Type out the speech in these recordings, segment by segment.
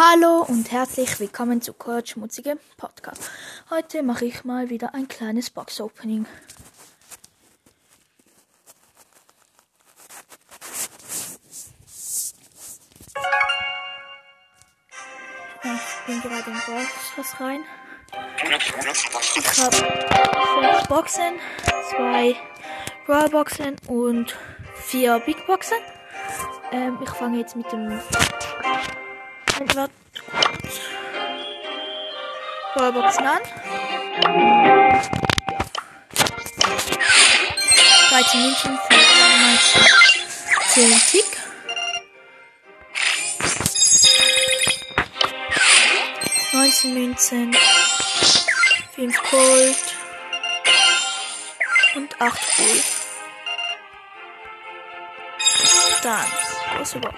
Hallo und herzlich willkommen zu Kurt Schmutzige Podcast. Heute mache ich mal wieder ein kleines Box Opening. Ich bin gerade in Box rein. Ich habe fünf Boxen, zwei Brawl Boxen und vier Big Boxen. Ähm, ich fange jetzt mit dem Warte kurz. Ballboxen an. Ja. 13 Münzen für 10 Tick. Neunzehn Münzen, fünf Gold und acht Gold. Dann große Box.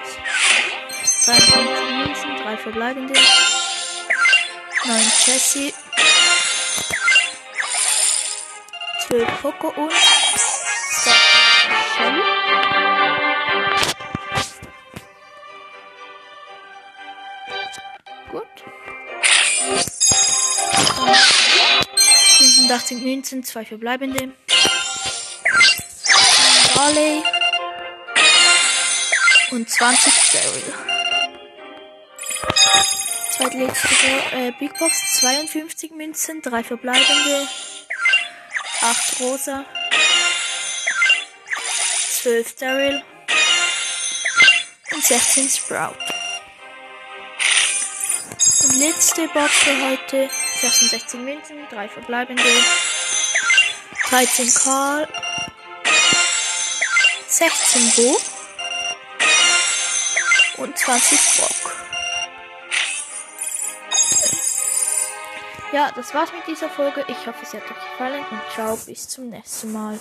53 Münzen, 3 verbleibende. 9 Jessie. 12 Poco und Shelly. Gut. 85 Münzen, 2 verbleibende. Und 20 Daryl. Zweitletzte äh, Big Box 52 Münzen, 3 verbleibende, 8 rosa, 12 Daryl und 16 Sprout. Und letzte Box für heute 66 Münzen, 3 verbleibende, 13 Karl, 16 Bo und 20 Brock. Ja, das war's mit dieser Folge. Ich hoffe, es hat euch gefallen und ciao, bis zum nächsten Mal.